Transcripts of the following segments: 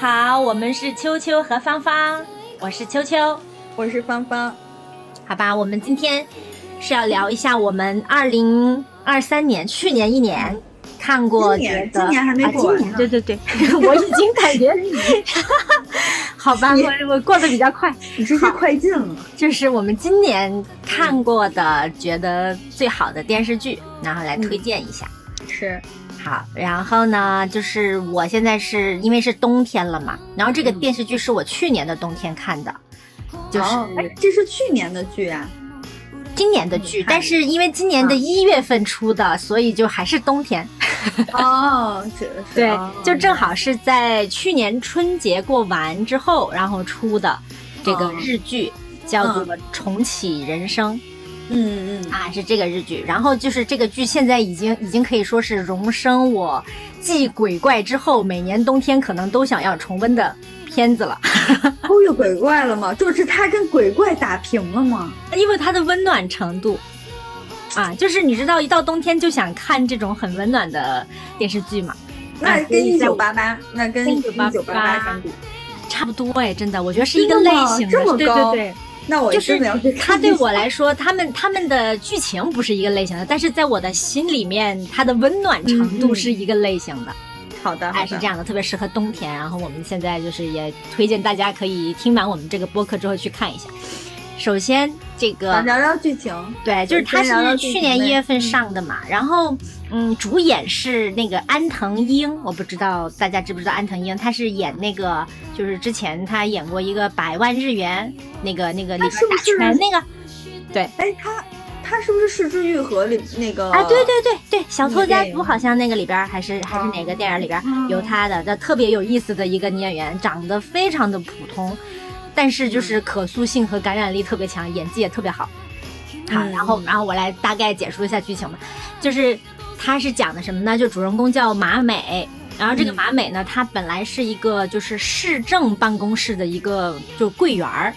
好，我们是秋秋和芳芳，我是秋秋，我是芳芳。好吧，我们今天是要聊一下我们二零二三年去年一年看过今年觉得今年还没啊过完今年对对对，我已经感觉，好吧，我我过得比较快，你这是快进了。就是我们今年看过的觉得最好的电视剧，然后来推荐一下。是，好，然后呢，就是我现在是因为是冬天了嘛，然后这个嗯电视剧是我去年的冬天看的，就是这是去年的剧啊。今年的剧嗯，但是因为今年的一月份出的，所以就还是冬天。哦。对哦，就正好是在去年春节过完之后，然后出的这个哦日剧，叫做《重启人生》。嗯嗯嗯啊，是这个日剧，然后就是这个剧现在已经已经可以说是荣升我继鬼怪之后，每年冬天可能都想要重温的片子了，嗯，都有鬼怪了吗？就是他跟鬼怪打平了吗？因为它的温暖程度。啊，就是你知道，一到冬天就想看这种很温暖的电视剧嘛，那跟一九八八，那跟跟一1988九八八相比，差不多哎，真的，我觉得是一个类型的，这么对高对对，那我就是真的要去它看一下。对我来说，他们他们的剧情不是一个类型的，但是在我的心里面，它的温暖程度是一个类型的。好的，好哎，的是这样的，特别适合冬天。然后我们现在就是也推荐大家可以听完我们这个播客之后去看一下。首先，这个聊聊剧情。对，就是它先聊聊是去年一月份上的嘛，然后嗯，主演是那个安藤英，我不知道大家知不知道安藤英，她是演那个就是之前她演过一个百万日元那个那个里边打她是不是拳那个对。哎，他他是不是《失之愈合》里那个啊，对对对对，小偷家族好像那个里边儿还是还是哪个电影里边有她的，这特别有意思的一个女演员，长得非常的普通，但是就是可塑性和感染力特别强，演技也特别好。好，嗯然后然后我来大概解说一下剧情吧，就是它是讲的什么呢？就主人公叫马美。然后这个嗯马美呢，她本来是一个就是市政办公室的一个就柜员儿，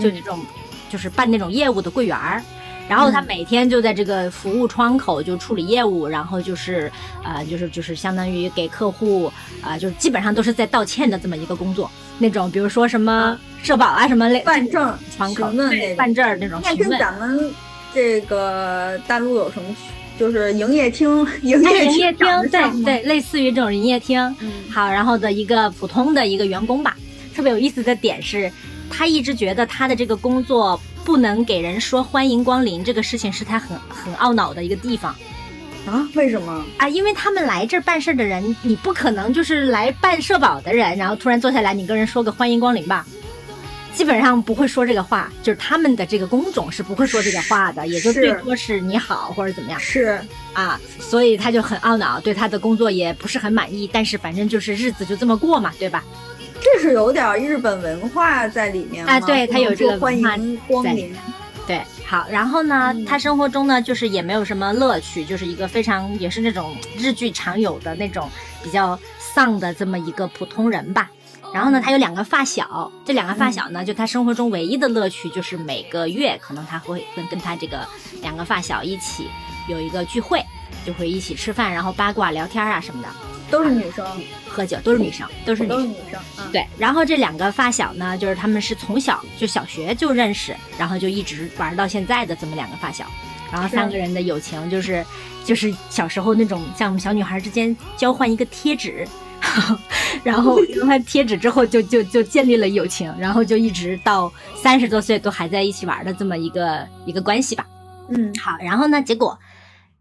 就嗯这种就是办那种业务的柜员儿。然后他嗯每天就在这个服务窗口就处理业务，然后就是呃，就是就是相当于给客户啊、呃，就是基本上都是在道歉的这么一个工作。那种比如说什么社保啊什么类办证窗口询问办证儿那种那跟询问。咱们这个大陆有什么？就是营业厅，营哎，业营业厅长得像吗，对对，类似于这种营业厅。嗯好，然后的一个普通的一个员工吧。特别有意思的点是，他一直觉得他的这个工作不能给人说欢迎光临，这个事情是他很很懊恼的一个地方啊？为什么？啊，因为他们来这儿办事儿的人，你不可能就是来办社保的人，然后突然坐下来，你跟人说个欢迎光临吧。基本上不会说这个话，就是他们的这个工种是不会说这个话的，也就最多是你好或者怎么样。是啊，所以他就很懊恼，对他的工作也不是很满意，但是反正就是日子就这么过嘛，对吧？这是有点日本文化在里面吗？啊对他有这个欢迎光临。对，好，然后呢，嗯。他生活中呢，就是也没有什么乐趣，就是一个非常也是那种日剧常有的那种比较丧的这么一个普通人吧。然后呢，他有两个发小，这两个发小呢，就他生活中唯一的乐趣就是每个月可能他会跟跟他这个两个发小一起有一个聚会，就会一起吃饭，然后八卦聊天啊什么的，都是女生，喝酒都是女生，都是女生都是。女生。嗯，对，然后这两个发小呢，就是他们是从小就小学就认识，然后就一直玩到现在的这么两个发小，然后三个人的友情就是就是小时候那种像我们小女孩之间交换一个贴纸。然后交换贴纸之后就就就建立了友情，然后就一直到三十多岁都还在一起玩的这么一个一个关系吧。嗯好，然后呢，结果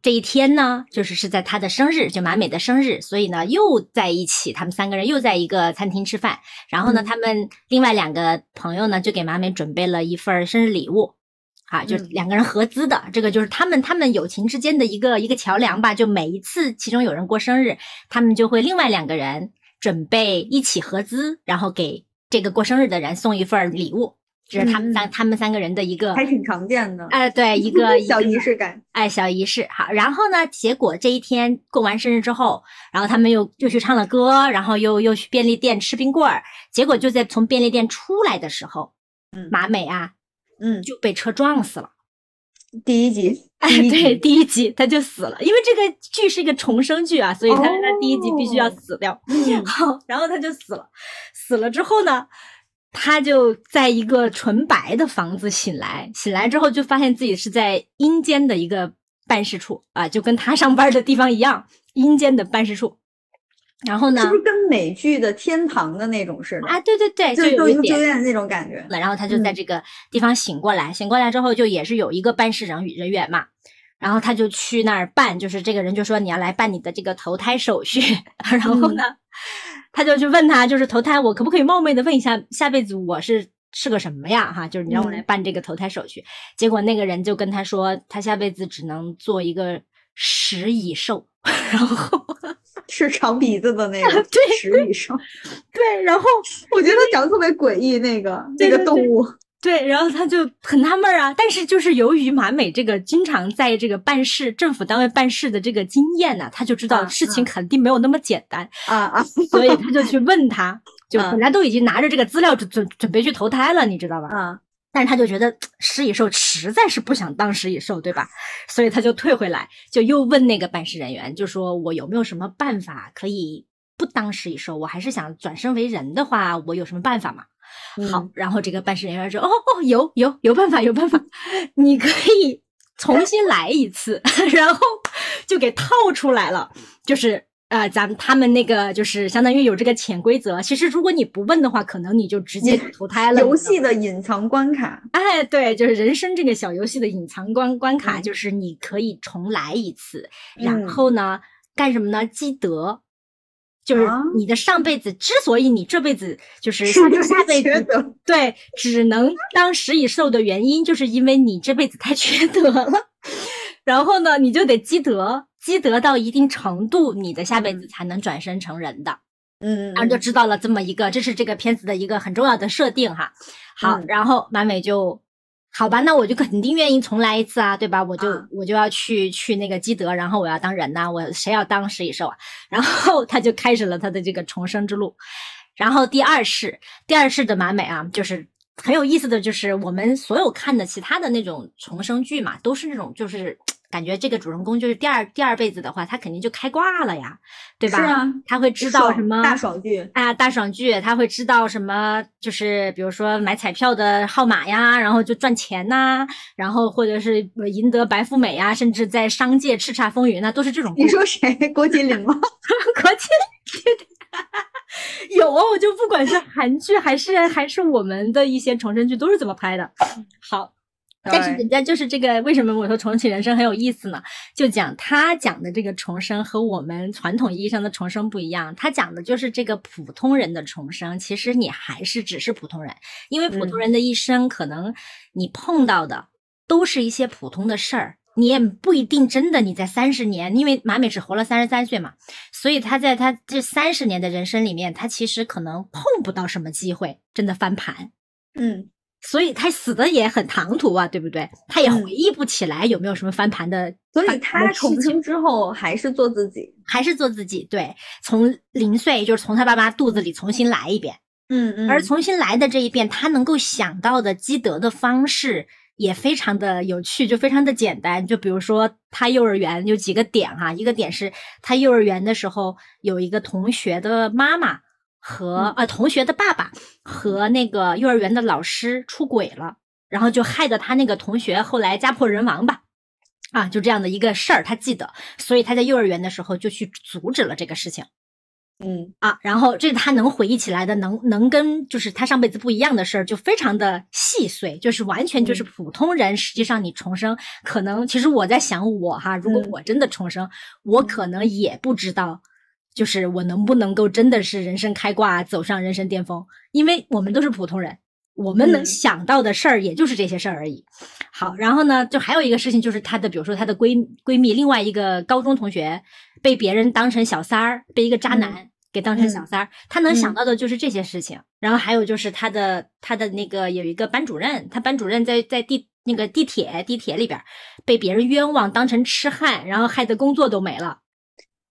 这一天呢，就是是在他的生日，就马美的生日，所以呢又在一起，他们三个人又在一个餐厅吃饭。然后呢，嗯他们另外两个朋友呢，就给马美准备了一份生日礼物。啊，就两个人合资的，这个就是他们他们友情之间的一个一个桥梁吧。就每一次其中有人过生日，他们就会另外两个人准备一起合资，然后给这个过生日的人送一份儿礼物。这是他们三、他们三个人的一个还挺常见的。哎、对，一个小仪式感。哎，小仪式好。然后呢，结果这一天过完生日之后，然后他们又又去唱了歌，然后又又去便利店吃冰棍儿。结果就在从便利店出来的时候，嗯马美啊嗯，就被车撞死了。第一集哎，对，第一集他就死了，因为这个剧是一个重生剧啊，所以他他第一集必须要死掉。好，然后他就死了，死了之后呢，他就在一个纯白的房子醒来，醒来之后就发现自己是在阴间的一个办事处啊，就跟他上班的地方一样，阴间的办事处。然后呢？是不是跟美剧的天堂的那种似的啊？对对对，就有一点那种感觉。然后他就在这个地方醒过来，醒过来之后就也是有一个办事人人员嘛，然后他就去那儿办，就是这个人就说你要来办你的这个投胎手续，然后呢，他就去问他，就是投胎，我可不可以冒昧的问一下，下辈子我是是个什么呀？哈，就是你让我来办这个投胎手续。结果那个人就跟他说，他下辈子只能做一个食蚁兽，然后。是长鼻子的那个 食蚁兽，对，然后我觉得长得特别诡异，那个那个动物，对，然后他就很纳闷啊。但是就是由于马美这个经常在这个办事政府单位办事的这个经验呢，他就知道事情肯定没有那么简单啊啊，所以他就去问他，就本来都已经拿着这个资料准准准备去投胎了，你知道吧？啊。但是他就觉得食蚁兽实在是不想当食蚁兽，对吧？所以他就退回来，就又问那个办事人员，就说我有没有什么办法可以不当食蚁兽？我还是想转生为人的话，我有什么办法吗？好，然后这个办事人员说，哦哦，有有有办法，有办法，你可以重新来一次，然后就给套出来了，就是。啊，咱们他们那个就是相当于有这个潜规则。其实如果你不问的话，可能你就直接投胎了。游戏的隐藏关卡，哎，对，就是人生这个小游戏的隐藏关关卡，就是你可以重来一次，然后呢，干什么呢？积德，就是你的上辈子之所以你这辈子就是下下辈子对只能当食蚁兽的原因，就是因为你这辈子太缺德了。然后呢，你就得积德。积德到一定程度，你的下辈子才能转身成人的。嗯，然后就知道了这么一个，这是这个片子的一个很重要的设定哈。好，然后马美就，好吧，那我就肯定愿意重来一次啊，对吧？我就我就要去去那个积德，然后我要当人呐，我谁要当食蚁兽啊？然后他就开始了他的这个重生之路。然后第二世，第二世的马美啊，就是很有意思的就是我们所有看的其他的那种重生剧嘛，都是那种就是。感觉这个主人公就是第二第二辈子的话，他肯定就开挂了呀，对吧？是啊，他会知道什么大爽剧啊，大爽剧，他会知道什么，就是比如说买彩票的号码呀，然后就赚钱呐，然后或者是赢得白富美呀，甚至在商界叱咤风云呐，都是这种。你说谁？郭麒麟吗？郭麒麟，有啊，我就不管是韩剧还是还是我们的一些重生剧，都是这么拍的。好。但是人家就是这个，为什么我说重启人生很有意思呢？就讲他讲的这个重生和我们传统意义上的重生不一样，他讲的就是这个普通人的重生。其实你还是只是普通人，因为普通人的一生可能你碰到的都是一些普通的事儿，你也不一定真的你在三十年，因为马美只活了三十三岁嘛，所以他在他这三十年的人生里面，他其实可能碰不到什么机会真的翻盘。嗯。所以他死的也很唐突啊，对不对？他也回忆不起来有没有什么翻盘的。所以他重生之后还是做自己，还是做自己。对，从零岁就是从他爸妈肚子里重新来一遍。嗯嗯。而重新来的这一遍，他能够想到的积德的方式也非常的有趣，就非常的简单。就比如说他幼儿园有几个点哈，一个点是他幼儿园的时候有一个同学的妈妈。和呃同学的爸爸和那个幼儿园的老师出轨了，然后就害得他那个同学后来家破人亡吧，啊，就这样的一个事儿，他记得，所以他在幼儿园的时候就去阻止了这个事情，嗯。啊，然后这是他能回忆起来的，能能跟就是他上辈子不一样的事儿，就非常的细碎，就是完全就是普通人，实际上你重生，可能其实我在想我哈，如果我真的重生，我可能也不知道。就是我能不能够真的是人生开挂，走上人生巅峰？因为我们都是普通人，我们能想到的事儿也就是这些事儿而已。好，然后呢，就还有一个事情，就是她的，比如说她的闺闺蜜，另外一个高中同学被别人当成小三儿，被一个渣男给当成小三儿，她能想到的就是这些事情。然后还有就是她的她的那个有一个班主任，她班主任在在地那个地铁地铁里边被别人冤枉当成痴汉，然后害得工作都没了。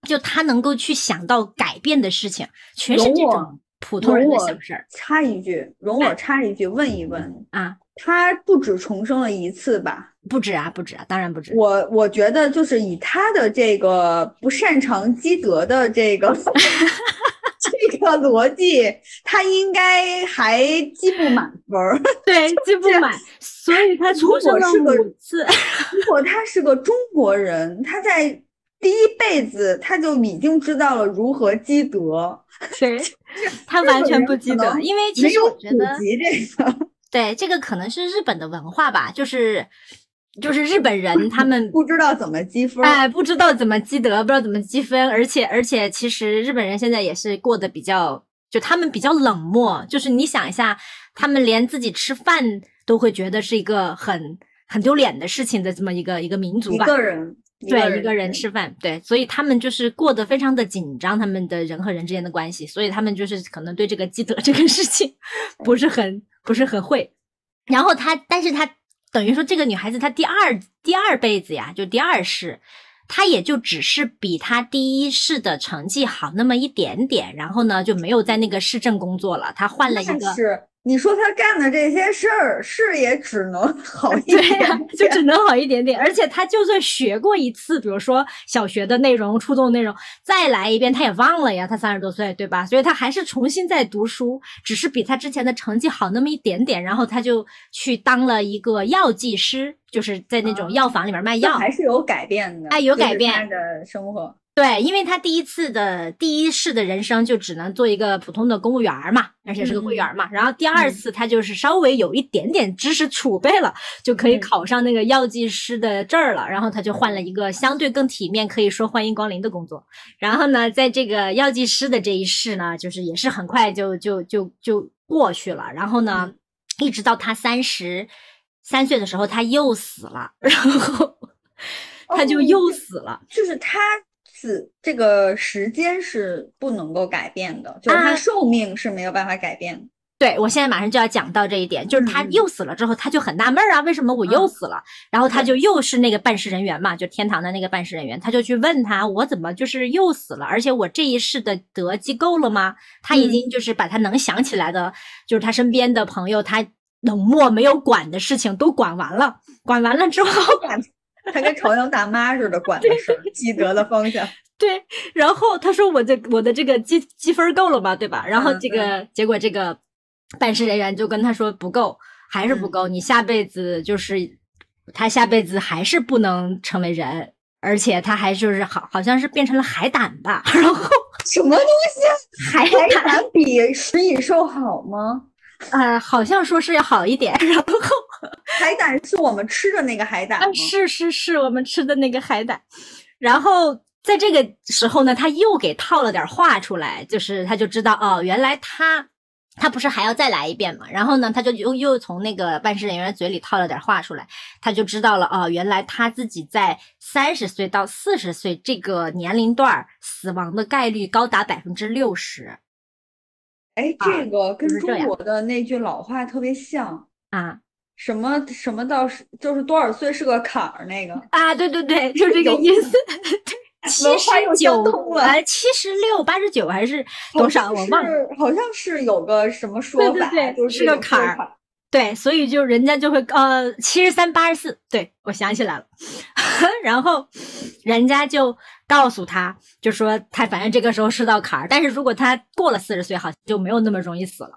就他能够去想到改变的事情，全是这种普通人的小事儿。插一句，容我插一句，问一问啊，他不止重生了一次吧？不止啊，不止啊，当然不止。我我觉得就是以他的这个不擅长积德的这个 这个逻辑，他应该还积不满分儿。对，积不满，所以他重生了五次。如果他是个中国人，他在第一辈子他就已经知道了如何积德。谁，他完全不积德，因为其实我觉得这个。对，这个可能是日本的文化吧，就是就是日本人他们不知道怎么积分，哎，不知道怎么积德，不知道怎么积分，而且而且其实日本人现在也是过得比较，就他们比较冷漠，就是你想一下，他们连自己吃饭都会觉得是一个很很丢脸的事情的这么一个一个民族吧，一个人。对一个人吃饭，对，所以他们就是过得非常的紧张，他们的人和人之间的关系，所以他们就是可能对这个积德这个事情 不是很不是很会。然后他，但是他等于说这个女孩子她第二第二辈子呀，就第二世，她也就只是比她第一世的成绩好那么一点点，然后呢就没有在那个市政工作了，她换了一个。你说他干的这些事儿是也只能 好一点，对呀，就只能好一点点。而且他就算学过一次，比如说小学的内容、初中的内容，再来一遍他也忘了呀。他三十多岁，对吧？所以他还是重新在读书，只是比他之前的成绩好那么一点点。然后他就去当了一个药剂师，就是在那种药房里面卖药，还是有改变的。哎，有改变的生活。对，因为他第一次的第一世的人生就只能做一个普通的公务员嘛，而且是个柜员嘛。然后第二次他就是稍微有一点点知识储备了，就可以考上那个药剂师的证儿了。然后他就换了一个相对更体面，可以说欢迎光临的工作。然后呢，在这个药剂师的这一世呢，就是也是很快就就就就过去了。然后呢，一直到他三十三岁的时候，他又死了，然后他就又死了，就是他。死这个时间是不能够改变的，就是他寿命是没有办法改变。对我现在马上就要讲到这一点，就是他又死了之后，他就很纳闷儿啊，为什么我又死了？然后他就又是那个办事人员嘛，就天堂的那个办事人员，他就去问他，我怎么就是又死了？而且我这一世的德积够了吗？他已经就是把他能想起来的，就是他身边的朋友，他冷漠没有管的事情都管完了，管完了之后。他跟朝阳大妈似的管的事儿，积德的方向。对，然后他说：“我这我的这个积积分够了吗？对吧？”然后这个结果，这个办事人员就跟他说：“不够，还是不够。你下辈子就是他下辈子还是不能成为人，而且他还就是好好像是变成了海胆吧？然后什么东西？海胆比食蚁兽好吗？啊，好像说是要好一点。然后。”海胆是我们吃的那个海胆是是是，我们吃的那个海胆。然后在这个时候呢，他又给套了点话出来，就是他就知道哦，原来他他不是还要再来一遍嘛？然后呢，他就又又从那个办事人员嘴里套了点话出来，他就知道了哦，原来他自己在三十岁到四十岁这个年龄段死亡的概率高达百分之六十。哎，这个跟中国的那句老话特别像啊。什么什么到是就是多少岁是个坎儿那个啊？对对对，就这个意思。七十九啊，七十六、八十九还是多少？我忘了，好像是有个什么说法，就是个坎儿。对，所以就人家就会呃七十三、八十四。对我想起来了，然后人家就告诉他，就说他反正这个时候是道坎儿，但是如果他过了四十岁，好像就没有那么容易死了。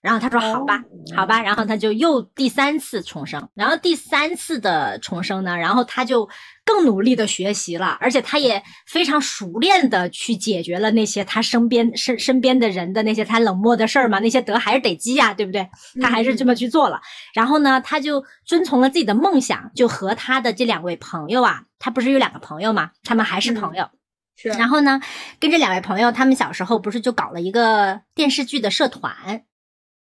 然后他说：“好吧，好吧。”然后他就又第三次重生。然后第三次的重生呢，然后他就更努力的学习了，而且他也非常熟练的去解决了那些他身边身身边的人的那些他冷漠的事儿嘛。那些德还是得积呀，对不对？他还是这么去做了。然后呢，他就遵从了自己的梦想，就和他的这两位朋友啊，他不是有两个朋友嘛？他们还是朋友。是。然后呢，跟这两位朋友，他们小时候不是就搞了一个电视剧的社团。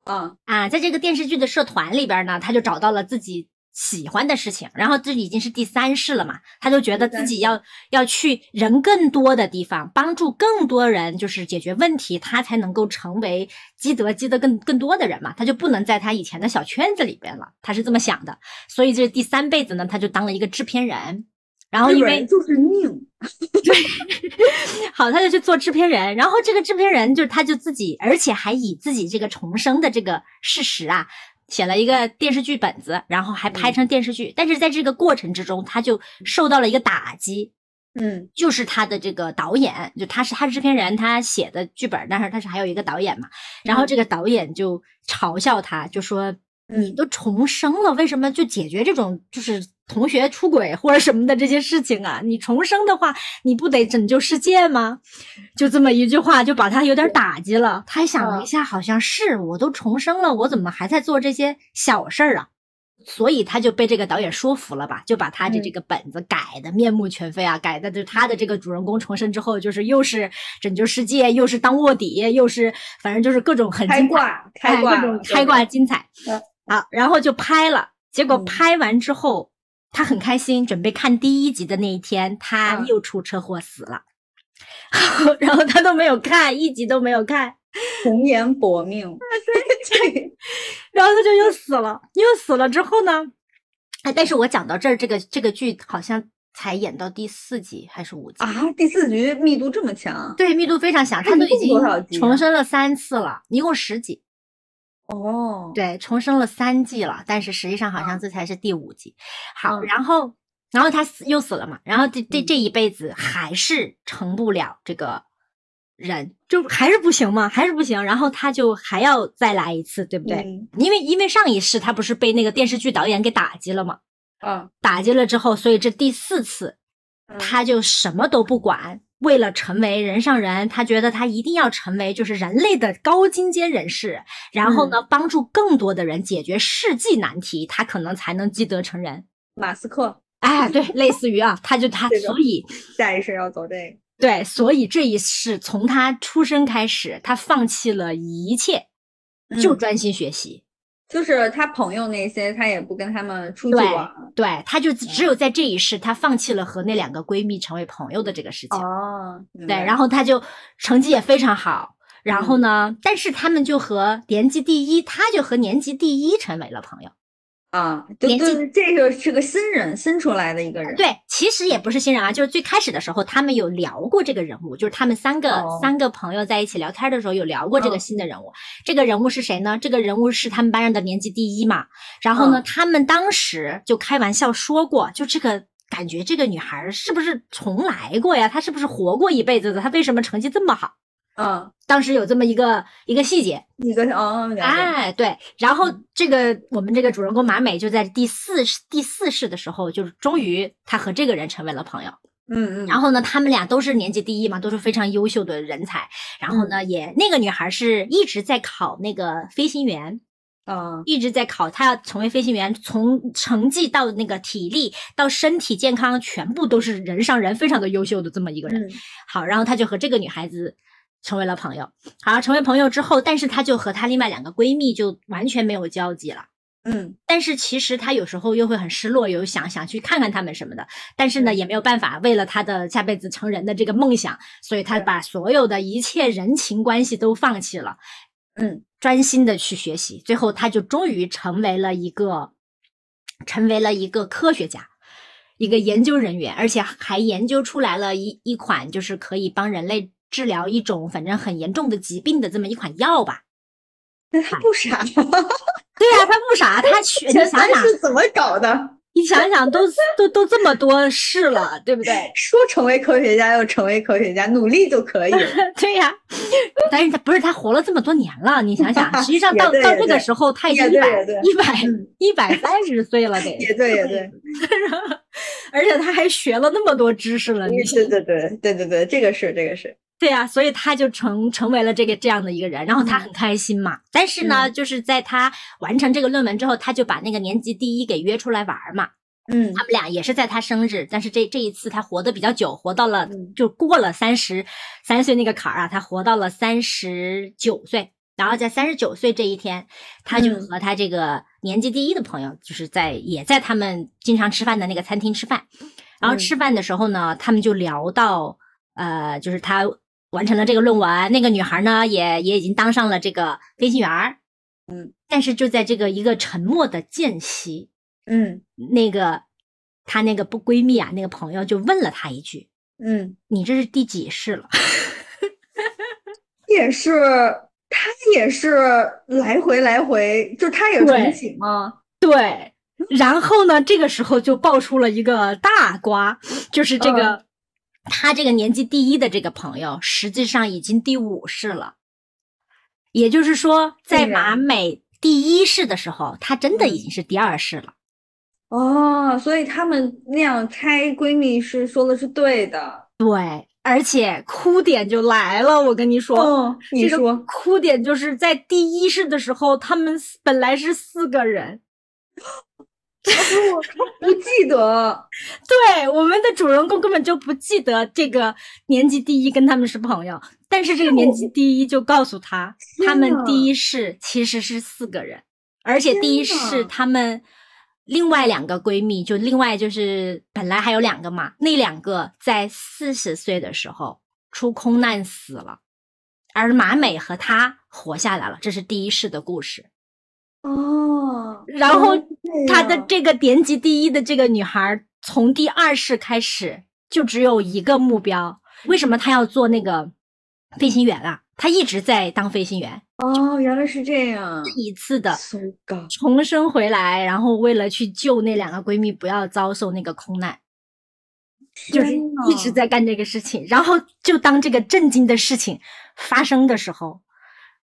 嗯啊，在这个电视剧的社团里边呢，他就找到了自己喜欢的事情，然后这已经是第三世了嘛，他就觉得自己要要去人更多的地方，帮助更多人，就是解决问题，他才能够成为积德积得更更多的人嘛，他就不能在他以前的小圈子里边了，他是这么想的，所以这第三辈子呢，他就当了一个制片人。然后因为就是命，对，好，他就去做制片人。然后这个制片人就是他就自己，而且还以自己这个重生的这个事实啊，写了一个电视剧本子，然后还拍成电视剧。但是在这个过程之中，他就受到了一个打击，嗯就是他的这个导演，就他是他是制片人，他写的剧本，但是他是还有一个导演嘛。然后这个导演就嘲笑他，就说你都重生了，为什么就解决这种就是同学出轨或者什么的这些事情啊？你重生的话，你不得拯救世界吗？就这么一句话，就把他有点打击了。他还想了一下，好像是我都重生了，我怎么还在做这些小事儿啊？所以他就被这个导演说服了吧，就把他的这个本子改的面目全非啊，改的就他的这个主人公重生之后，就是又是拯救世界，又是当卧底，又是反正就是各种很精彩，开挂开挂哎各种开挂精彩嗯。好，然后就拍了，结果嗯拍完之后，他很开心，准备看第一集的那一天，他嗯又出车祸死了，然后他都没有看，一集都没有看。红颜薄命，对 对，然后他就又死了，又死了之后呢，哎，但是我讲到这儿，这个这个剧好像才演到第四集还是五集？啊，第四集密度这么强，对，密度非常强，他都已经重生了三次了，一共十集。哦，对，重生了三季了，但是实际上好像这才是第五季。好，嗯然后然后他死又死了嘛，然后这这嗯这一辈子还是成不了这个人，就还是不行嘛，还是不行。然后他就还要再来一次，对不对？嗯因为因为上一世他不是被那个电视剧导演给打击了嘛，嗯，打击了之后，所以这第四次嗯他就什么都不管，为了成为人上人，他觉得他一定要成为就是人类的高精尖人士，然后呢，帮助更多的人解决世纪难题，他可能才能积德成人。马斯克哎，对，类似于啊，他就他，所以下一世要走这个，对，所以这一世从他出生开始，他放弃了一切，就嗯专心学习。就是他朋友那些，他也不跟他们出去对玩。对，他就只有在这一世，他放弃了和那两个闺蜜成为朋友的这个事情。哦，对，然后他就成绩也非常好，然后嗯呢，但是他们就和年级第一，他就和年级第一成为了朋友。啊，对，这个是个新人，新出来的一个人。，对，其实也不是新人啊，就是最开始的时候，他们有聊过这个人物，就是他们三个、哦三个朋友在一起聊天的时候有聊过这个嗯新的人物。这个人物是谁呢？这个人物是他们班上的年级第一嘛。然后呢，嗯他们当时就开玩笑说过，就这个。感觉这个女孩儿是不是重来过呀？她是不是活过一辈子的？她为什么成绩这么好？嗯，当时有这么一个一个细节，一个哦，哎，对，然后嗯这个我们这个主人公马美就在第四世第四世的时候，就是终于他和这个人成为了朋友。嗯嗯，然后呢，他们俩都是年级第一嘛，都是非常优秀的人才。然后嗯呢，也那个女孩是一直在考那个飞行员，嗯，一直在考，她要成为飞行员，从成绩到那个体力到身体健康，全部都是人上人，非常的优秀的这么一个人。嗯好，然后他就和这个女孩子成为了朋友。好，成为朋友之后，但是她就和她另外两个闺蜜就完全没有交集了。嗯但是其实她有时候又会很失落，有想想去看看他们什么的，但是呢嗯也没有办法，为了她的下辈子成人的这个梦想，所以她把所有的一切人情关系都放弃了，嗯专心的去学习。最后她就终于成为了一个，成为了一个科学家。一个研究人员，而且还研究出来了一一款就是可以帮人类治疗一种反正很严重的疾病的这么一款药吧。那他不傻吗，对呀、他不傻，他去，你想想，是怎么搞的？你想想，都都都这么多事了，对不对？说成为科学家又成为科学家，努力就可以了。对呀、但是他不是他活了这么多年了，你想想，实际上到到这个时候，他已经也一百一百嗯一百三十岁了，得，也对也对，而且他还学了那么多知识了，你对对对对对对，这个是这个是，对啊、所以他就成成为了这个这样的一个人，然后他嗯很开心嘛。但是呢，嗯就是在他完成这个论文之后，他就把那个年级第一给约出来玩儿嘛。嗯他们俩也是在他生日，但是这这一次他活得比较久，活到了嗯就过了三十三岁那个坎儿啊，他活到了三十九岁。然后在三十九岁这一天，他就嗯和他这个年级第一的朋友，就是在也在他们经常吃饭的那个餐厅吃饭。然后嗯吃饭的时候呢，他们就聊到，呃，就是他完成了这个论文，那个女孩呢也也已经当上了这个飞行员儿。嗯，但是就在这个一个沉默的间隙，嗯那个她那个不闺蜜啊，那个朋友就问了她一句嗯，：“你这是第几世了也是她也是来回来回，就她也是重启吗？对。然后呢，这个时候就爆出了一个大瓜，就是这个他这个年级第一的这个朋友，实际上已经第五世了。也就是说，在马美第一世的时候，她真的已经是第二世了。哦，所以他们那样猜闺蜜是说的是对的。对，而且哭点就来了，我跟你说，你说哭点就是在第一世的时候，他们本来是四个人。我不记得，对，我们的主人公根本就不记得这个年级第一跟他们是朋友，但是这个年级第一就告诉他，他们第一世其实是四个人，而且第一世他们另外两个闺蜜，就另外就是本来还有两个嘛，那两个在四十岁的时候出空难死了，而马美和她活下来了，这是第一世的故事。哦，然后她的这个年级第一的这个女孩，从第二世开始就只有一个目标。为什么她要做那个飞行员啊？她一直在当飞行员。哦，原来是这样。一次的重生回来，然后为了去救那两个闺蜜，不要遭受那个空难，就是一直在干这个事情。然后就当这个震惊的事情发生的时候。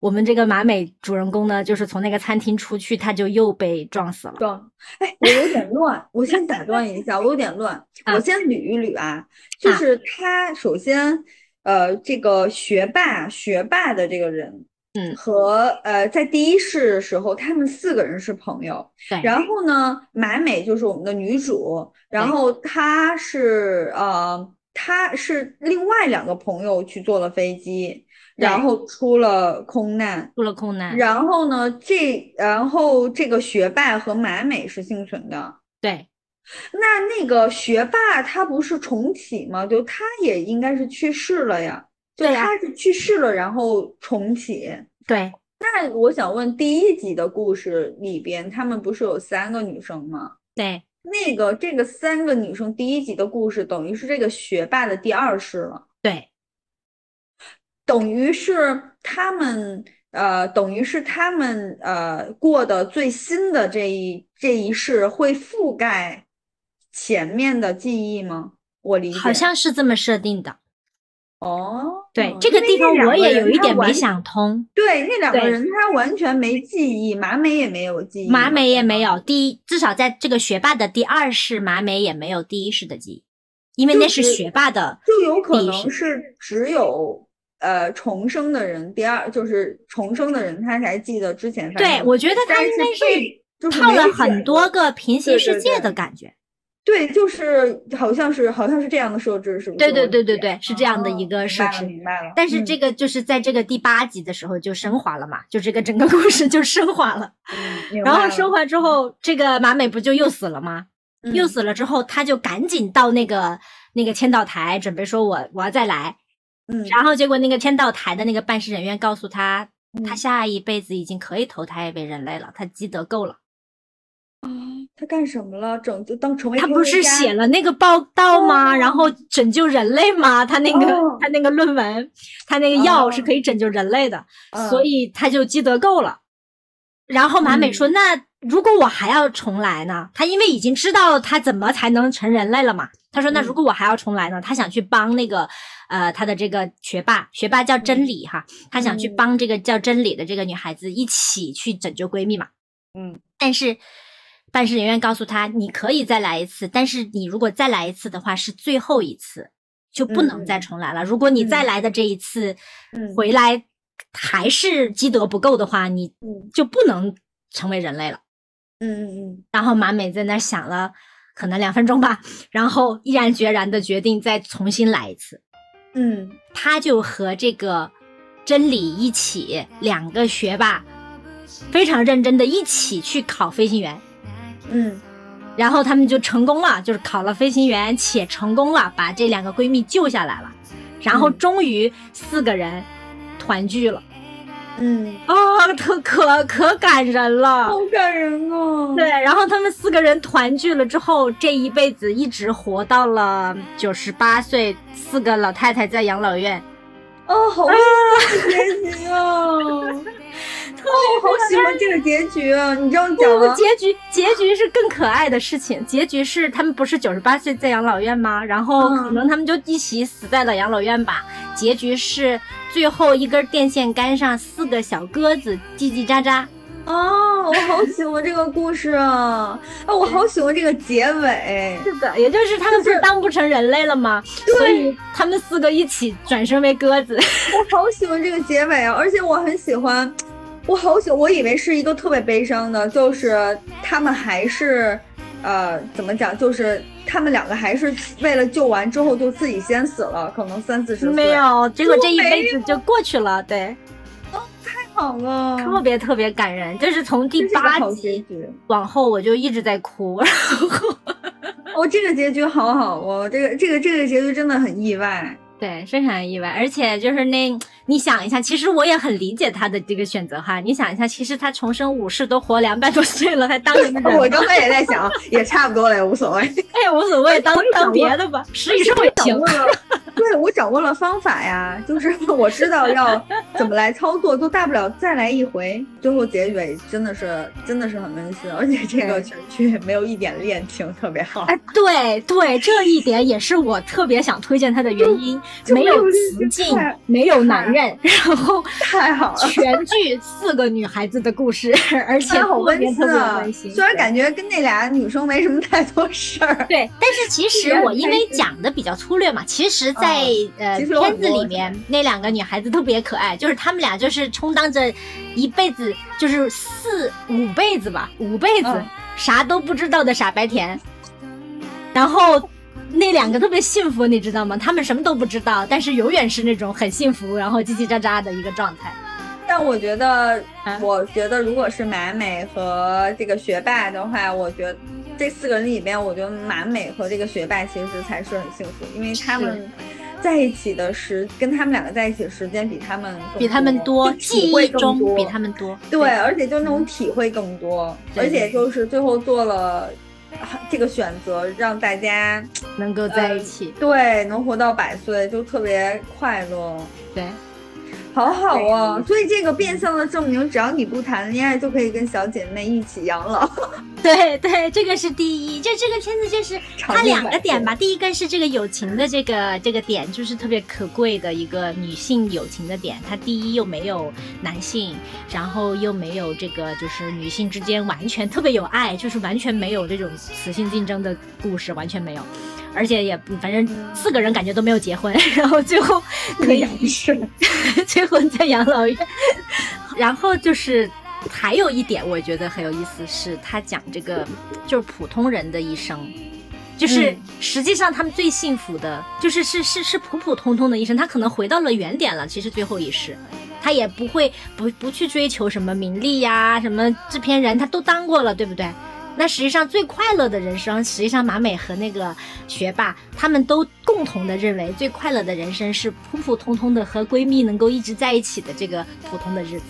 我们这个马美主人公呢，就是从那个餐厅出去，他就又被撞死了。撞，哎，我有点乱，我先打断一下，我有点乱，我先捋一捋啊。就是他首先，呃，这个学霸学霸的这个人，嗯，和呃，在第一世的时候，他们四个人是朋友。对。然后呢，马美就是我们的女主，然后她是呃，她是另外两个朋友去坐了飞机。然后出了空难，出了空难。然后呢，这然后这个学霸和马美是幸存的。对，那那个学霸他不是重启吗？就他也应该是去世了呀。就他是去世了，然后重启。对。那我想问，第一集的故事里边，他们不是有三个女生吗？对。那个这个三个女生第一集的故事，等于是这个学霸的第二世了。对。等于是他们，呃，等于是他们，呃，过的最新的这一这一世会覆盖前面的记忆吗？我理解好像是这么设定的。哦，对，这个地方我也有一点没想通。对，那两个人他完全没记忆，马美也没有记忆，马美也没有第一，至少在这个学霸的第二世，马美也没有第一世的记忆，因为那是学霸的，就有可能是只有。呃，重生的人，第二就是重生的人，他才记得之前。对，我觉得他应该是套了很多个平行世界的感觉。对，就是好像是好像是这样的设置，是不是？对对对对对，是这样的一个设置。明白了。但是这个就是在这个第八集的时候就升华了嘛，就这个整个故事就升华了。然后升华之后，这个马美不就又死了吗？又死了之后，他就赶紧到那个那个签到台，准备说我我要再来。嗯，然后结果那个签到台的那个办事人员告诉他，他下一辈子已经可以投胎为人类了，他积德够了。啊，他干什么了？拯救当成为他不是写了那个报道吗？然后拯救人类吗？他那个他那个论文，他那个药是可以拯救人类的，所以他就积德够了。然后马美说：“那如果我还要重来呢？他因为已经知道他怎么才能成人类了嘛。他说：那如果我还要重来呢？他想去帮那个。”呃，他的这个学霸，学霸叫真理哈，他想去帮这个叫真理的这个女孩子一起去拯救闺蜜嘛。嗯，但是办事人员告诉他，你可以再来一次，但是你如果再来一次的话，是最后一次，就不能再重来了。如果你再来的这一次回来还是积德不够的话，你就不能成为人类了。嗯嗯嗯。然后马美在那想了可能两分钟吧，然后毅然决然的决定再重新来一次。嗯，他就和这个真理一起，两个学霸非常认真的一起去考飞行员。嗯，然后他们就成功了，就是考了飞行员，且成功了，把这两个闺蜜救下来了。然后终于四个人团聚了。嗯啊，特可可感人了，好感人哦。对，然后他们四个人团聚了之后，这一辈子一直活到了九十八岁，四个老太太在养老院。哦，好温馨啊！好喜欢这个结局啊，你知道讲吗？结局结局是更可爱的事情，结局是他们不是九十八岁在养老院吗？然后可能他们就一起死在了养老院吧。结局是最后一根电线杆上四个小鸽子叽叽喳喳。哦，我好喜欢这个故事啊！啊，我好喜欢这个结尾。是的，也就是他们不是当不成人类了吗？所以他们四个一起转身为鸽子。我好喜欢这个结尾啊！而且我很喜欢，我好喜，我以为是一个特别悲伤的，就是他们还是，呃，怎么讲？就是他们两个还是为了救完之后就自己先死了，可能三四十岁。没有，结果这一辈子就过去了。对。哦，太好了，特别特别感人，就是从第八集往后，我就一直在哭。然后，哦，这个结局好好哦，这个这个这个结局真的很意外。对，非常意外，而且就是那，你想一下，其实我也很理解他的这个选择哈。你想一下，其实他重生武士都活两百多岁了，还当什么 人？我刚才也在想，也差不多了，也无所谓。哎，无所谓，当当别的吧，实习生也行。对，我掌握了方法呀，就是 我知道要怎么来操作，就大不了再来一回。最后结尾真的是真的是很温馨，而且这个全剧没有一点恋情，特别好。哎，对对，这一点也是我特别想推荐它的原因。没有雌竞，没有男人，然后 太好了，全剧四个女孩子的故事，而且好温馨，特别温馨。虽然感觉跟那俩女生没什么太多事儿，对，但是其实我因为讲的比较粗略嘛，其实，在呃片子里面那两个女孩子特别可爱，就是她们俩就是充当着一辈子，就是四五辈子吧，五辈子啥都不知道的傻白甜，然后。那两个特别幸福，你知道吗？他们什么都不知道，但是永远是那种很幸福，然后叽叽喳喳的一个状态。但我觉得，我觉得如果是马美和这个学霸的话，我觉得这四个人里边，我觉得马美和这个学霸其实才是很幸福，因为他们在一起的时，跟他们两个在一起的时间比他们比他们多，记忆中比他们多。对，而且就那种体会更多，而且就是最后做了。这个选择让大家能够在一起，对，能活到百岁就特别快乐，对。好好啊，所以这个变相的证明，只要你不谈恋爱，就可以跟小姐妹一起养老。对对，这个是第一。就这个片子就是它两个点吧，第一个是这个友情的这个这个点，就是特别可贵的一个女性友情的点。它第一又没有男性，然后又没有这个就是女性之间完全特别有爱，就是完全没有这种雌性竞争的故事，完全没有。而且也反正四个人感觉都没有结婚，然后最后可以是结婚在养老院。然后就是还有一点我觉得很有意思，是他讲这个就是普通人的一生，就是实际上他们最幸福的就是是是是普普通通的一生，他可能回到了原点了。其实最后一世，他也不会不不去追求什么名利呀，什么制片人他都当过了，对不对？那实际上最快乐的人生，实际上马美和那个学霸他们都共同的认为，最快乐的人生是普普通通的和闺蜜能够一直在一起的这个普通的日子。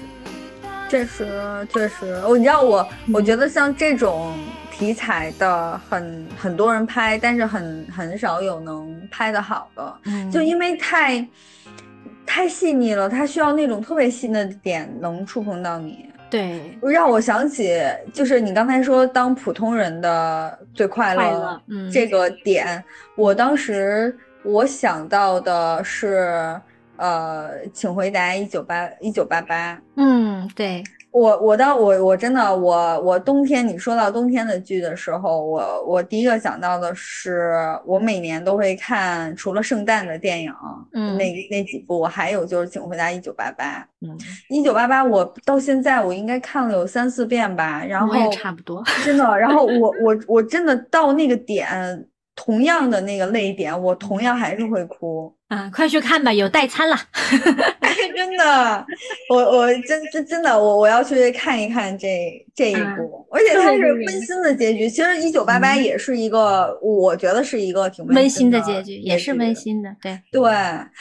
确实，确实，我你知道我，我觉得像这种题材的很很多人拍，但是很很少有能拍的好的，就因为太太细腻了，它需要那种特别细的点能触碰到你。对，让我想起就是你刚才说当普通人的最快乐这个点，我当时我想到的是，呃，请回答一九八一九八八。嗯，对。我我到我我真的我我冬天你说到冬天的剧的时候，我我第一个想到的是我每年都会看，除了圣诞的电影，嗯，那那几部，还有就是《请回答一九八八》。嗯，一九八八，我到现在我应该看了有三四遍吧，然后差不多，真的，然后我我我真的到那个点。同样的那个泪点，我同样还是会哭啊！快去看吧，有代餐了。真的，我我真真真的，我我要去看一看这这一部，而且它是温馨的结局。其实一九八八也是一个，我觉得是一个挺温馨的结局，也是温馨的。对对，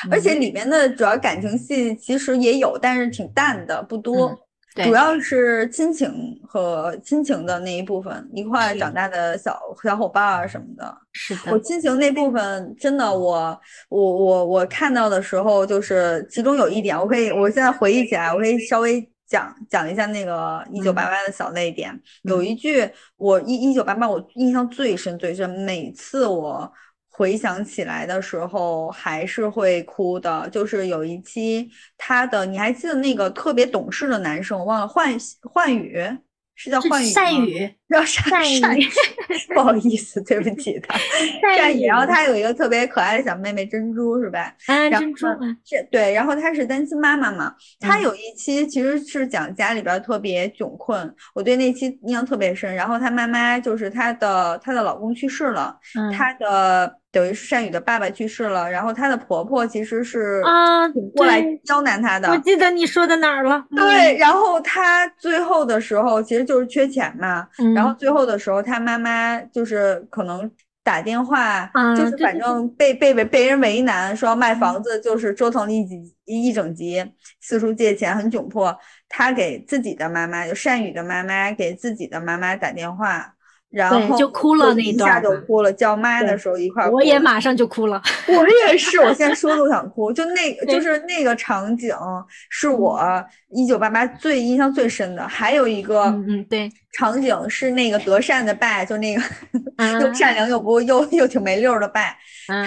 而且里面的主要感情戏其实也有，但是挺淡的，不多。主要是亲情和亲情的那一部分，一块长大的小小伙伴儿什么的。是的，我亲情那部分真的，我我我我看到的时候，就是其中有一点，我可以我现在回忆起来，我可以稍微讲讲一下那个一九八八的小泪点。有一句我一一九八八我印象最深最深，每次我回想起来的时候还是会哭的。就是有一期他的，你还记得那个特别懂事的男生？我忘了，幻幻宇。是叫幻雨善宇，叫善善宇，不好意思，对不起他 善宇。然后他有一个特别可爱的小妹妹珍珠，是吧？啊，珍珠。这对，然后她是单亲妈妈嘛。她有一期其实是讲家里边特别窘困，我对那期印象特别深。然后她妈妈就是她的她的老公去世了，她的。等于是善宇的爸爸去世了，然后她的婆婆其实是啊过来刁难她的。我记得你说的哪儿了？对，然后她最后的时候其实就是缺钱嘛，然后最后的时候她妈妈就是可能打电话，就是反正被被被被人为难，说要卖房子，就是折腾了一几一整集，四处借钱，很窘迫。她给自己的妈妈，就善宇的妈妈给自己的妈妈打电话。然后就哭了那一段，一下就哭了。叫妈的时候一块儿，我也马上就哭了。我也是，我现在说都想哭。就那，就是那个场景，是我一九八八最印象最深的。还有一个，嗯，对，场景是那个德善的爸，就那个 又善良又不又又挺没溜的爸。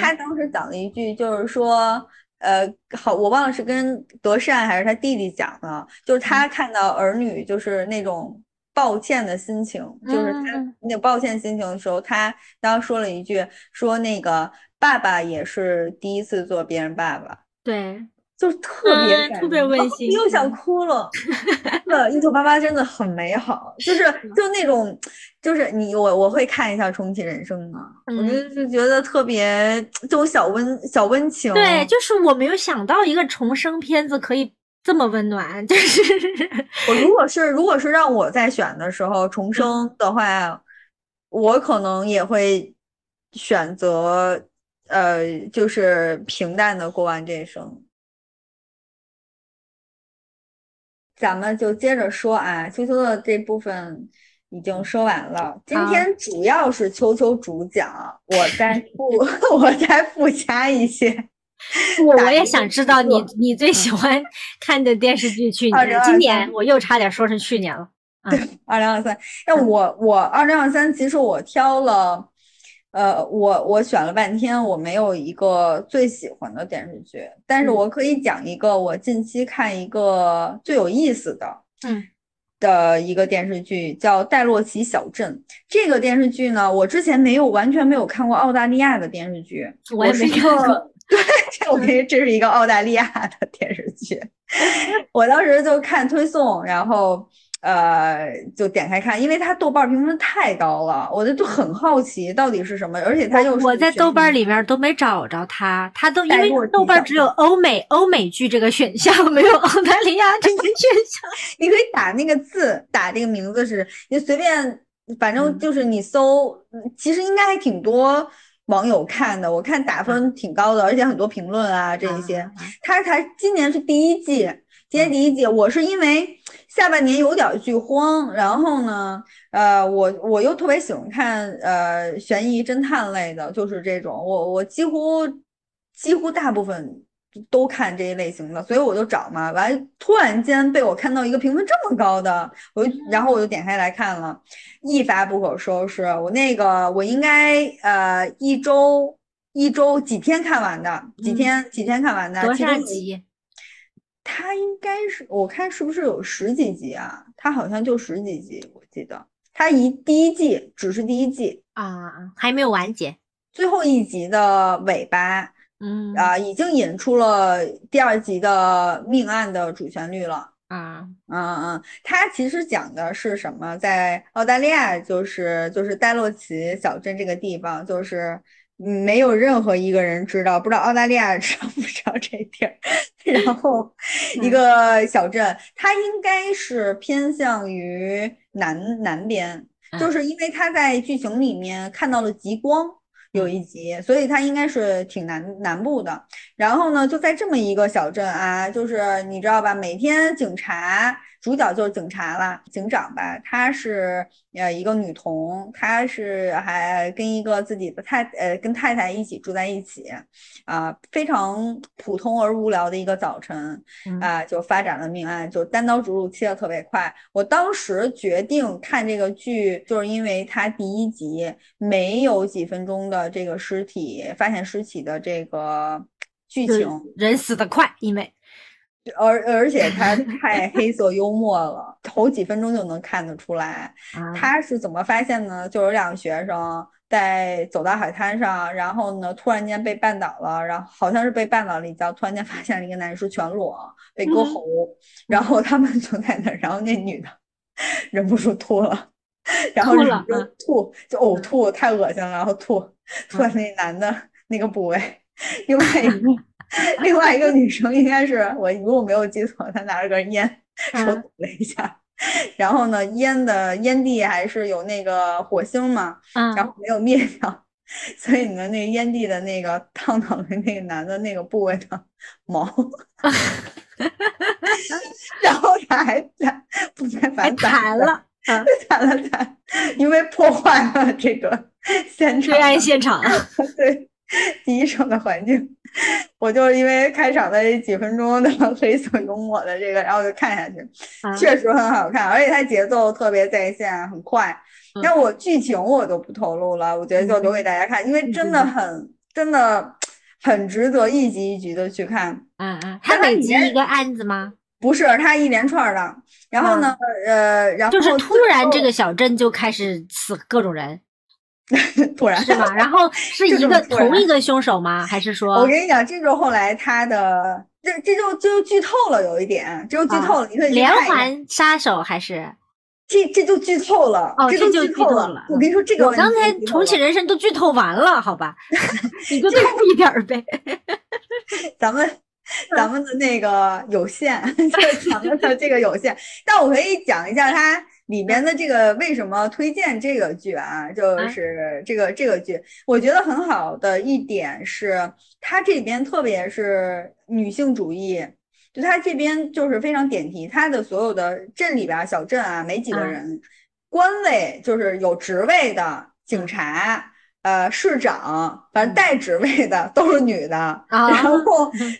他当时讲了一句，就是说，呃，好，我忘了是跟德善还是他弟弟讲的，就是他看到儿女就是那种。抱歉的心情，就是他那抱歉心情的时候，他当时说了一句，说那个爸爸也是第一次做别人爸爸，对，就是特别特别温馨，又想哭了。那一九八八真的很美好，就是就那种，就是你我我会看一下重启人生嘛，我就就觉得特别这种小温小温情，对，就是我没有想到一个重生片子可以。这么温暖，就是我如果是如果是让我在选的时候重生的话，我可能也会选择呃，就是平淡的过完这一生。咱们就接着说啊，秋秋的这部分已经说完了。今天主要是秋秋主讲，我再附 我再附加一些。我我也想知道你你最喜欢看的电视剧。去年、今年我又差点说成去年了。对，二零二三。那我我二零二三，其实我挑了，呃，我我选了半天，我没有一个最喜欢的电视剧，但是我可以讲一个我近期看一个最有意思的，嗯，的一个电视剧叫《戴洛奇小镇》。这个电视剧呢，我之前没有完全没有看过澳大利亚的电视剧，我也没看过。对，这我跟你这是一个澳大利亚的电视剧，我当时就看推送，然后呃就点开看，因为它豆瓣评分太高了，我就就很好奇到底是什么，而且它又我在豆瓣里面都没找着它，它都因为豆瓣只有欧美欧美剧这个选项，没有澳大利亚这个选项。你可以打那个字，打这个名字是，你随便，反正就是你搜，其实应该还挺多。网友看的，我看打分挺高的，而且很多评论啊，这一些。他才今年是第一季，今年第一季，我是因为下半年有点剧荒，然后呢，呃，我我又特别喜欢看呃悬疑侦探类的，就是这种，我我几乎几乎大部分。都看这一类型的，所以我就找嘛，完突然间被我看到一个评分这么高的，我就然后我就点开来看了，一发不可收拾。我那个我应该呃一周一周几天看完的，几天几天看完的。多少集？它应该是我看是不是有十几集啊？它好像就十几集，我记得它一第一季只是第一季啊，还没有完结，最后一集的尾巴。嗯啊，已经引出了第二集的命案的主旋律了。啊，嗯嗯，它其实讲的是什么？在澳大利亚，就是就是戴洛奇小镇这个地方，就是没有任何一个人知道，不知道澳大利亚知道不知道这地儿。然后 一个小镇，它应该是偏向于南南边，就是因为他在剧情里面看到了极光。有一集，所以它应该是挺南南部的。然后呢，就在这么一个小镇啊，就是你知道吧，每天警察。主角就是警察了，警长吧，她是呃一个女童，她是还跟一个自己的太呃跟太太一起住在一起，啊，非常普通而无聊的一个早晨，啊，就发展了命案，就单刀直入，切的特别快。我当时决定看这个剧，就是因为它第一集没有几分钟的这个尸体发现尸体的这个剧情，人死得快，因为。而而且他 太黑色幽默了，头几分钟就能看得出来。他是怎么发现呢？就有两个学生在走到海滩上，然后呢，突然间被绊倒了，然后好像是被绊倒了一跤，突然间发现了一个男士全裸被割喉，然后他们就在那，然后那女的 忍不住吐了，然后忍不住吐就呕吐，太恶心了，然后吐吐在那男的那个部位，另外一个。另外一个女生应该是我，如果没有记错，她拿着根烟，手抖了一下，然后呢，烟的烟蒂还是有那个火星嘛，然后没有灭掉，所以呢，那个烟蒂的那个烫到了那个男的那个部位的毛，然后他还在不耐烦弹了，弹了惨，因为破坏了这个现场，对案现场，对。第一场的环境，我就因为开场的几分钟的 黑色幽默的这个，然后就看下去，确实很好看，而且它节奏特别在线，很快。那我剧情我就不透露了，我觉得就留给大家看，因为真的很真的很值得一集一集的去看。嗯嗯，它每集一个案子吗？不是，它一连串的。然后呢，呃，然后就是突然这个小镇就开始死各种人。突然是吧？然后 是一个同一个凶手吗？还是说？我跟你讲，这就后来他的这这就就剧透了，有一点，这就剧透了。你可以连环杀手还是？这这就剧透了。哦，这就剧透了。我跟你说，这个我刚才重启人生都剧透完了，好吧？你就透一点呗。咱们咱们的那个有限，就咱们的这个有限，但我可以讲一下它。里面的这个为什么推荐这个剧啊？就是这个这个剧，我觉得很好的一点是，它这边特别是女性主义，就它这边就是非常点题，它的所有的镇里边小镇啊，没几个人，官位就是有职位的警察。呃，市长，反正带职位的都是女的，然后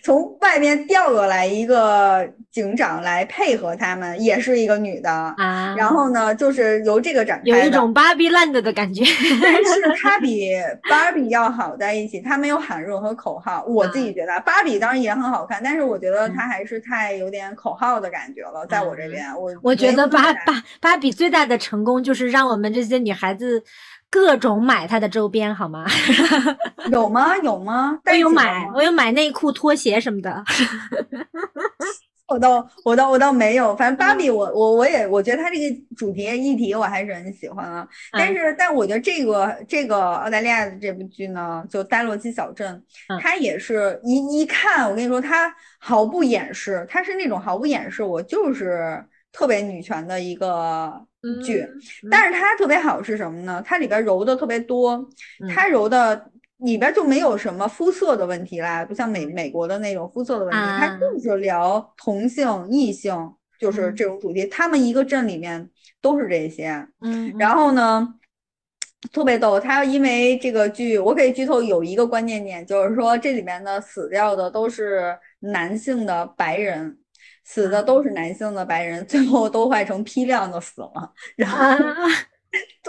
从外面调过来一个警长来配合他们，也是一个女的啊。然后呢，就是由这个展开，有一种芭比 land 的感觉。但是 它比芭比要好在一起，它没有喊任何口号。我自己觉得芭比当然也很好看，但是我觉得它还是太有点口号的感觉了。在我这边，我我觉得芭芭芭比最大的成功就是让我们这些女孩子。各种买他的周边好吗？有吗？有吗？但有买，我有买内裤、拖鞋什么的。我倒，我倒，我倒没有。反正芭比，我我我也，我觉得他这个主题议题我还是很喜欢啊。但是，但我觉得这个这个澳大利亚的这部剧呢，就《戴洛基小镇》，它也是一一看，我跟你说，它毫不掩饰，它是那种毫不掩饰，我就是特别女权的一个。剧，但是它特别好是什么呢？它里边揉的特别多，它揉的里边就没有什么肤色的问题啦，不像美美国的那种肤色的问题，它就是聊同性异性，就是这种主题。他们一个镇里面都是这些，嗯，然后呢，特别逗。他因为这个剧，我可以剧透有一个关键点，就是说这里面的死掉的都是男性的白人。死的都是男性的白人，最后都坏成批量的死了。然后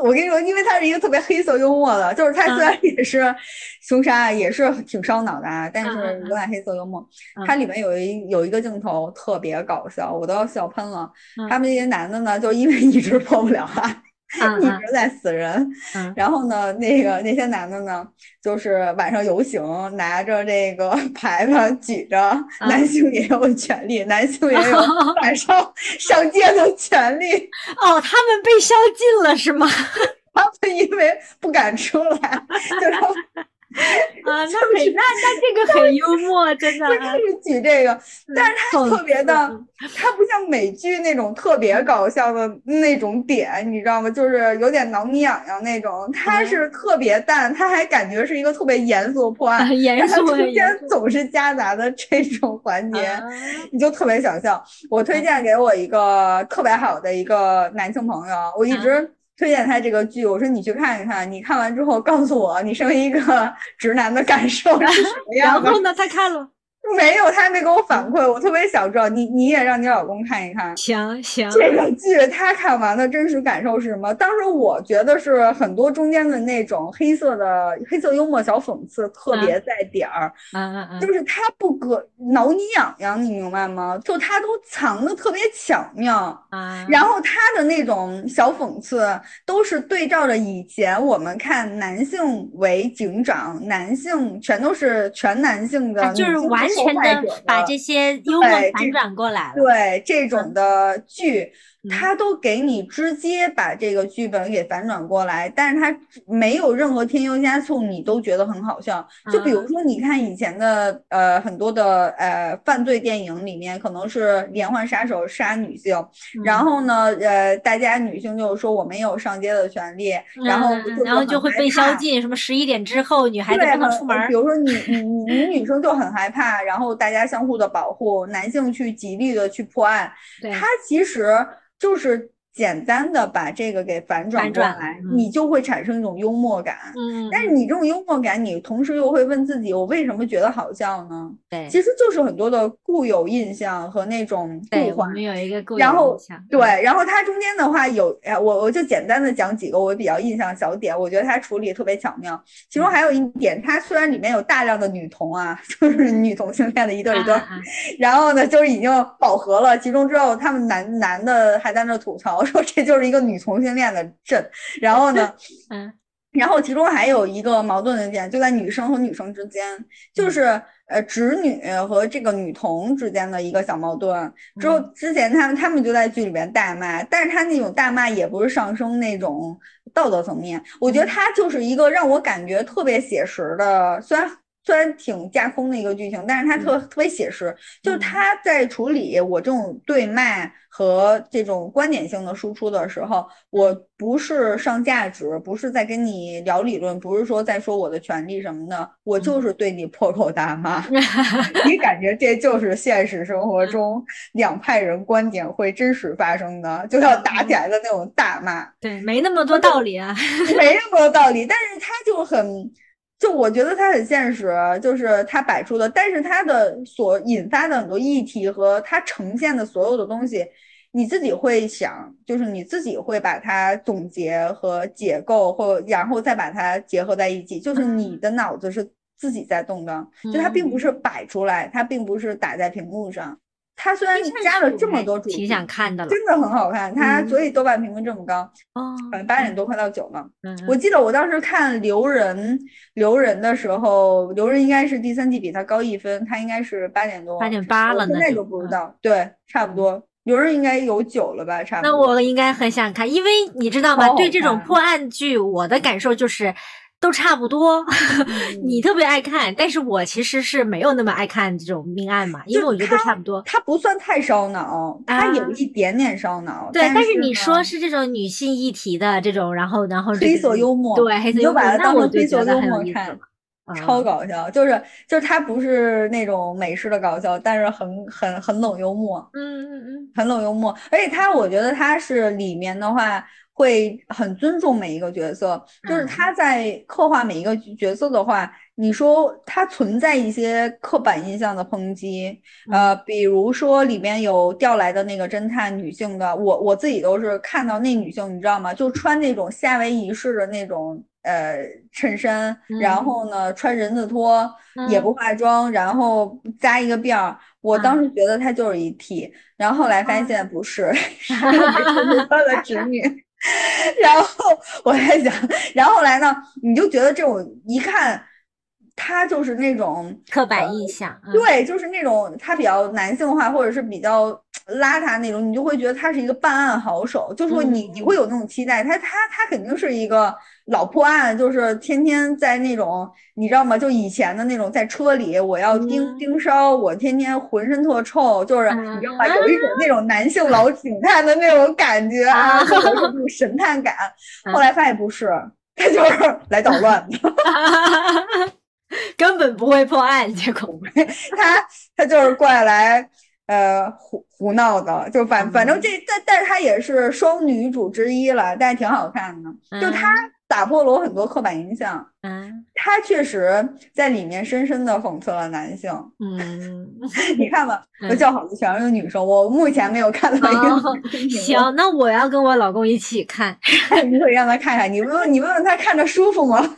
我跟你说，因为他是一个特别黑色幽默的，就是他虽然也是凶杀，也是挺烧脑的啊，但是有点黑色幽默。它里面有一有一个镜头特别搞笑，我都要笑喷了。他们这些男的呢，就因为一直 破不了案。一直在死人，然后呢，那个那些男的呢，就是晚上游行，拿着这个 牌子举着，男性也有权利，男性也有 晚上上街的权利。哦，他们被宵禁了是吗？他们因为不敢出来，就啊，那很那那这个很幽默，真的。就是举这个，但是他特别的，他不像美剧那种特别搞笑的那种点，你知道吗？就是有点挠你痒痒那种。他是特别淡，他还感觉是一个特别严肃破案，严肃中间总是夹杂的这种环节，你就特别想笑。我推荐给我一个特别好的一个男性朋友，我一直。推荐他这个剧，我说你去看一看，你看完之后告诉我，你身为一个 直男的感受是什么样的。然后呢，他看了。没有，他还没给我反馈，我特别想知道，你你也让你老公看一看。行行，这个剧他看完的真实感受是什么？当时我觉得是很多中间的那种黑色的黑色幽默小讽刺特别在点儿，嗯嗯嗯，就是他不搁挠你痒痒，你明白吗？就他都藏的特别巧妙啊。然后他的那种小讽刺都是对照着以前我们看男性为警长，男性全都是全男性的，就是完。全的把这些幽默反转过来了，对这种的剧。他都给你直接把这个剧本给反转过来，但是他没有任何添油加醋，你都觉得很好笑。就比如说，你看以前的呃很多的呃犯罪电影里面，可能是连环杀手杀女性，然后呢呃大家女性就是说我没有上街的权利，然后然后就会被宵禁，什么十一点之后女孩子不能出门。比如说你你你你女生就很害怕，然后大家相互的保护，男性去极力的去破案。他其实。就是。简单的把这个给反转过来，你就会产生一种幽默感。嗯，但是你这种幽默感，你同时又会问自己，我为什么觉得好笑呢？对，其实就是很多的固有印象和那种固化。我们有一个固有印象。然后对，然后它中间的话有，我我就简单的讲几个我比较印象小点，我觉得它处理特别巧妙。其中还有一点，它虽然里面有大量的女同啊，就是女同性恋的一对一对，然后呢，就是已经饱和了。其中之后，他们男男的还在那吐槽。说这就是一个女同性恋的镇，然后呢，嗯，然后其中还有一个矛盾的点，就在女生和女生之间，就是呃直女和这个女同之间的一个小矛盾。之后之前他们他们就在剧里边大骂，但是他那种大骂也不是上升那种道德层面，我觉得他就是一个让我感觉特别写实的，虽然。虽然挺架空的一个剧情，但是它特特别写实，就是他在处理我这种对麦和这种观点性的输出的时候，我不是上价值，不是在跟你聊理论，不是说在说我的权利什么的，我就是对你破口大骂。你感觉这就是现实生活中两派人观点会真实发生的，就要打起来的那种大骂。对，没那么多道理啊，没那么多道理，但是他就很。就我觉得它很现实，就是它摆出的，但是它的所引发的很多议题和它呈现的所有的东西，你自己会想，就是你自己会把它总结和解构，或然后再把它结合在一起，就是你的脑子是自己在动的，就它并不是摆出来，它并不是打在屏幕上。它虽然加了这么多主，挺想看的了，真的很好看。它所以豆瓣评分这么高，哦，反正八点多快到九了。我记得我当时看留人留人的时候，留人应该是第三季比它高一分，它应该是八点多，八点八了。现在都不知道，对，差不多。留人应该有九了吧？差不多。那我应该很想看，因为你知道吗？对这种破案剧，我的感受就是。都差不多，你特别爱看，但是我其实是没有那么爱看这种命案嘛，因为我觉得差不多。它不算太烧脑，它有一点点烧脑。对，但是你说是这种女性议题的这种，然后然后黑色幽默，对黑色幽默，那我就觉得很有意思。超搞笑，就是就是它不是那种美式的搞笑，但是很很很冷幽默。嗯嗯嗯，很冷幽默，而且它我觉得它是里面的话。会很尊重每一个角色，就是他在刻画每一个角色的话，你说他存在一些刻板印象的抨击，呃，比如说里面有调来的那个侦探女性的，我我自己都是看到那女性，你知道吗？就穿那种夏威夷式的那种呃衬衫，然后呢穿人字拖，也不化妆，然后扎一个辫儿，我当时觉得她就是一 T，然后后来发现不是，是他 的侄女。然后我在想，然后来呢，你就觉得这种一看他就是那种刻板印象，对，就是那种他比较男性化，或者是比较邋遢那种，你就会觉得他是一个办案好手，就说你你会有那种期待，他他他肯定是一个老破案，就是天天在那种你知道吗？就以前的那种在车里，我要盯盯梢，我天天浑身特臭，就是你知道吗？有一种那种男性老警探的那种感觉啊，或者是那种神探感。后来发现不是。他就是来捣乱的，根本不会破案。结果 他他就是过来呃胡胡闹的，就反反正这但但是他也是双女主之一了，但是挺好看的。就他打破了我很多刻板印象，嗯，他确实在里面深深的讽刺了男性。嗯，你看吧，我叫好的全是女生，我目前没有看到一个。行，那我要跟我老公一起看，你可以让他看看。你问问你问问他看着舒服吗？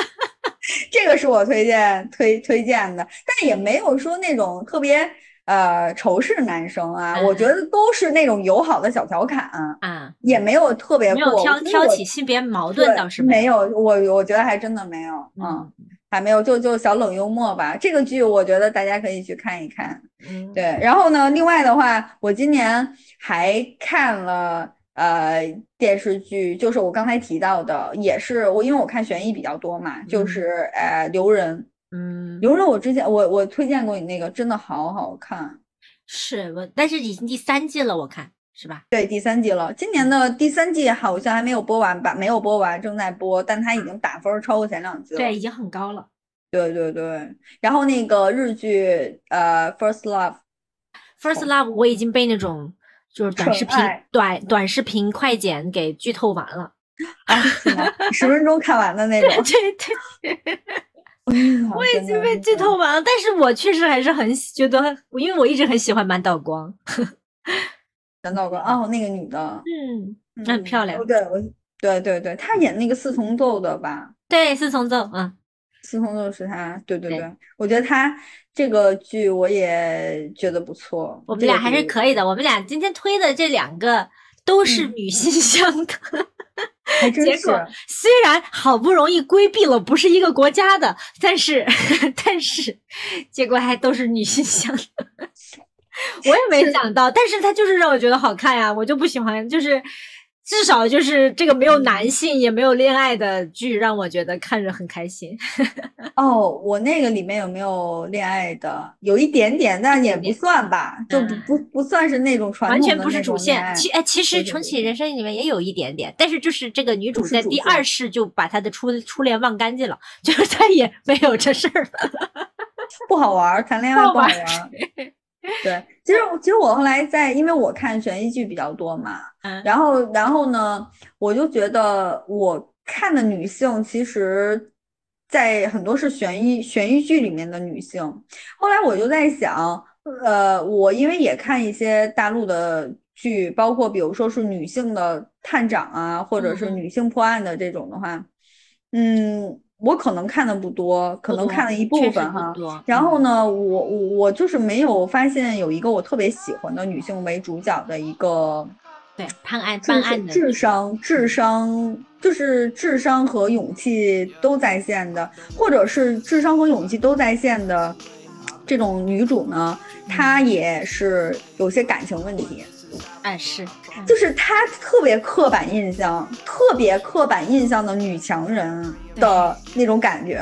这个是我推荐推推荐的，但也没有说那种特别。呃，仇视男生啊，我觉得都是那种友好的小调侃啊，也没有特别过挑挑起性别矛盾，倒是没有。我我觉得还真的没有，嗯，还没有，就就小冷幽默吧。这个剧我觉得大家可以去看一看。嗯，对。然后呢，另外的话，我今年还看了呃电视剧，就是我刚才提到的，也是我因为我看悬疑比较多嘛，就是呃留人。嗯，比如说，我之前我我推荐过你那个，真的好好看。是我，但是已经第三季了，我看是吧？对，第三季了。今年的第三季好像还没有播完吧？没有播完，正在播，但它已经打分超过前两季了。对，已经很高了。对对对。然后那个日剧，呃，First Love，First Love，我已经被那种就是短视频、短短视频快剪给剧透完了。啊，十分钟看完的那种。对 对。我已经被剧透完了，但是我确实还是很觉得，因为我一直很喜欢满岛光。满岛光哦，那个女的，嗯，那很漂亮。对，我，对对对，她演那个四重奏的吧？对，四重奏，嗯，四重奏是她。对对对，我觉得她这个剧我也觉得不错。我们俩还是可以的。我们俩今天推的这两个都是女性向的。结果虽然好不容易规避了不是一个国家的，但是 但是结果还都是女性向的，我也没想到，但是他就是让我觉得好看呀，我就不喜欢就是。至少就是这个没有男性也没有恋爱的剧，让我觉得看着很开心。哦，我那个里面有没有恋爱的？有一点点，但也不算吧，就不不不算是那种传统完全不是主线。其哎，其实重启人生里面也有一点点，但是就是这个女主在第二世就把她的初初恋忘干净了，就是再也没有这事儿了。不好玩，谈恋爱不好玩。对，其实其实我后来在，因为我看悬疑剧比较多嘛，然后然后呢，我就觉得我看的女性，其实，在很多是悬疑悬疑剧里面的女性。后来我就在想，呃，我因为也看一些大陆的剧，包括比如说是女性的探长啊，或者是女性破案的这种的话，嗯。我可能看的不多，可能看了一部分哈。然后呢，我我我就是没有发现有一个我特别喜欢的女性为主角的一个，对，判案办案的智商智商就是智商和勇气都在线的，或者是智商和勇气都在线的这种女主呢，她也是有些感情问题。哎，是，就是她特别刻板印象，特别刻板印象的女强人。的那种感觉，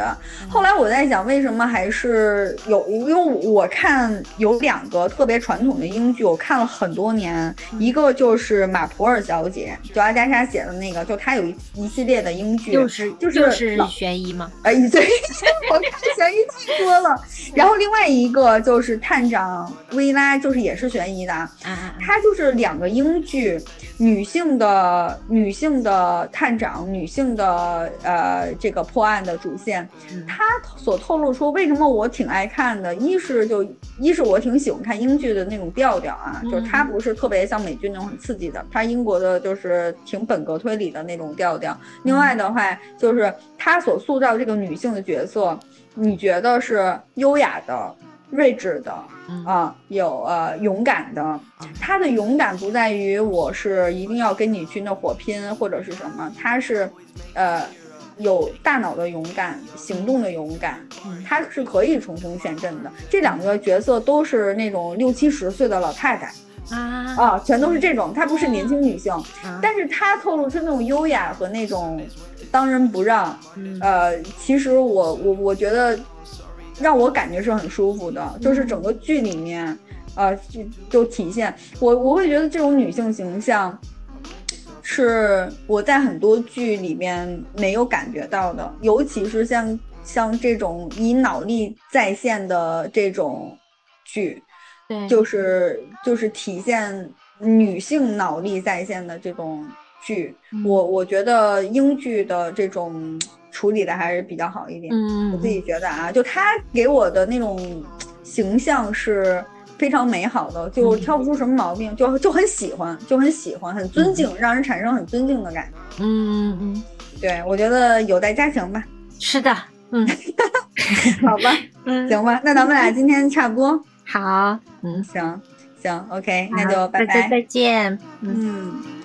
后来我在想，为什么还是有？因为我看有两个特别传统的英剧，我看了很多年，一个就是《马普尔小姐》，就阿加莎写的那个，就她有一一系列的英剧，就是就是悬疑吗？哎，对，我看悬疑太多了。然后另外一个就是《探长薇拉》，就是也是悬疑的，它就是两个英剧，女性的女性的探长，女性的呃。这个破案的主线，他所透露出为什么我挺爱看的，一是就一是我挺喜欢看英剧的那种调调啊，就是它不是特别像美剧那种很刺激的，它英国的就是挺本格推理的那种调调。另外的话，就是他所塑造这个女性的角色，你觉得是优雅的、睿智的啊，有呃勇敢的。他的勇敢不在于我是一定要跟你去那火拼或者是什么，他是呃。有大脑的勇敢，行动的勇敢，他是可以冲锋陷阵的。这两个角色都是那种六七十岁的老太太啊啊，全都是这种。她不是年轻女性，但是她透露出那种优雅和那种当仁不让。呃，其实我我我觉得让我感觉是很舒服的，就是整个剧里面。呃，就就体现。我，我会觉得这种女性形象是我在很多剧里面没有感觉到的，尤其是像像这种以脑力在线的这种剧，对，就是就是体现女性脑力在线的这种剧，我我觉得英剧的这种处理的还是比较好一点，嗯，我自己觉得啊，就他给我的那种形象是。非常美好的，就挑不出什么毛病，就就很喜欢，就很喜欢，很尊敬，让人产生很尊敬的感觉。嗯嗯嗯，对，我觉得有待加强吧。是的，嗯，好吧，嗯，行吧，那咱们俩今天差不多。好，嗯，行行，OK，那就拜拜，再见，嗯。